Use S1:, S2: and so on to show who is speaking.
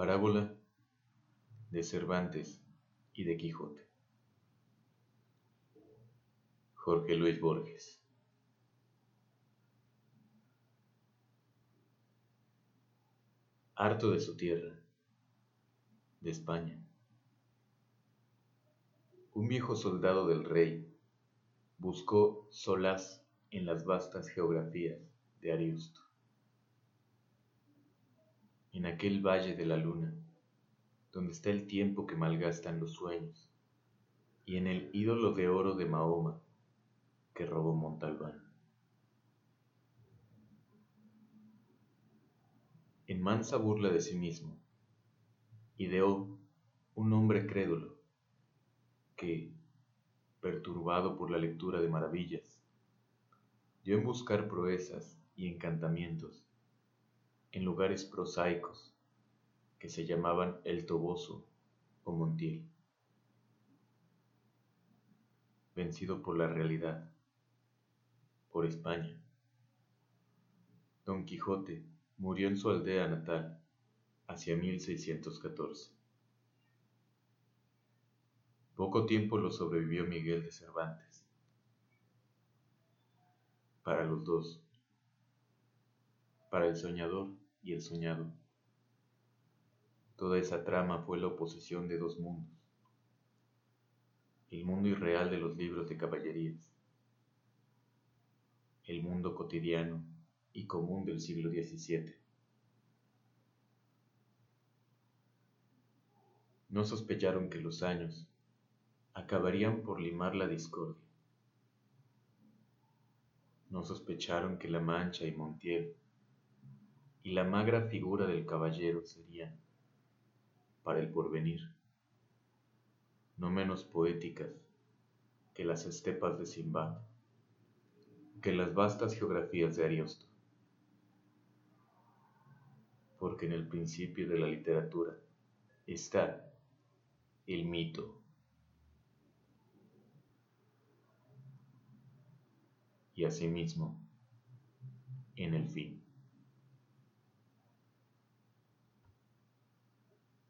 S1: Parábola de Cervantes y de Quijote. Jorge Luis Borges. Harto de su tierra, de España. Un viejo soldado del rey buscó solaz en las vastas geografías de Ariosto en aquel valle de la luna, donde está el tiempo que malgastan los sueños, y en el ídolo de oro de Mahoma que robó Montalbán. En mansa burla de sí mismo, ideó un hombre crédulo que, perturbado por la lectura de maravillas, dio en buscar proezas y encantamientos en lugares prosaicos que se llamaban El Toboso o Montiel. Vencido por la realidad, por España. Don Quijote murió en su aldea natal hacia 1614. Poco tiempo lo sobrevivió Miguel de Cervantes. Para los dos, para el soñador y el soñado. Toda esa trama fue la oposición de dos mundos. El mundo irreal de los libros de caballerías. El mundo cotidiano y común del siglo XVII. No sospecharon que los años acabarían por limar la discordia. No sospecharon que La Mancha y Montiel y la magra figura del caballero serían, para el porvenir, no menos poéticas que las estepas de Simbad, que las vastas geografías de Ariosto. Porque en el principio de la literatura está el mito. Y asimismo, en el fin.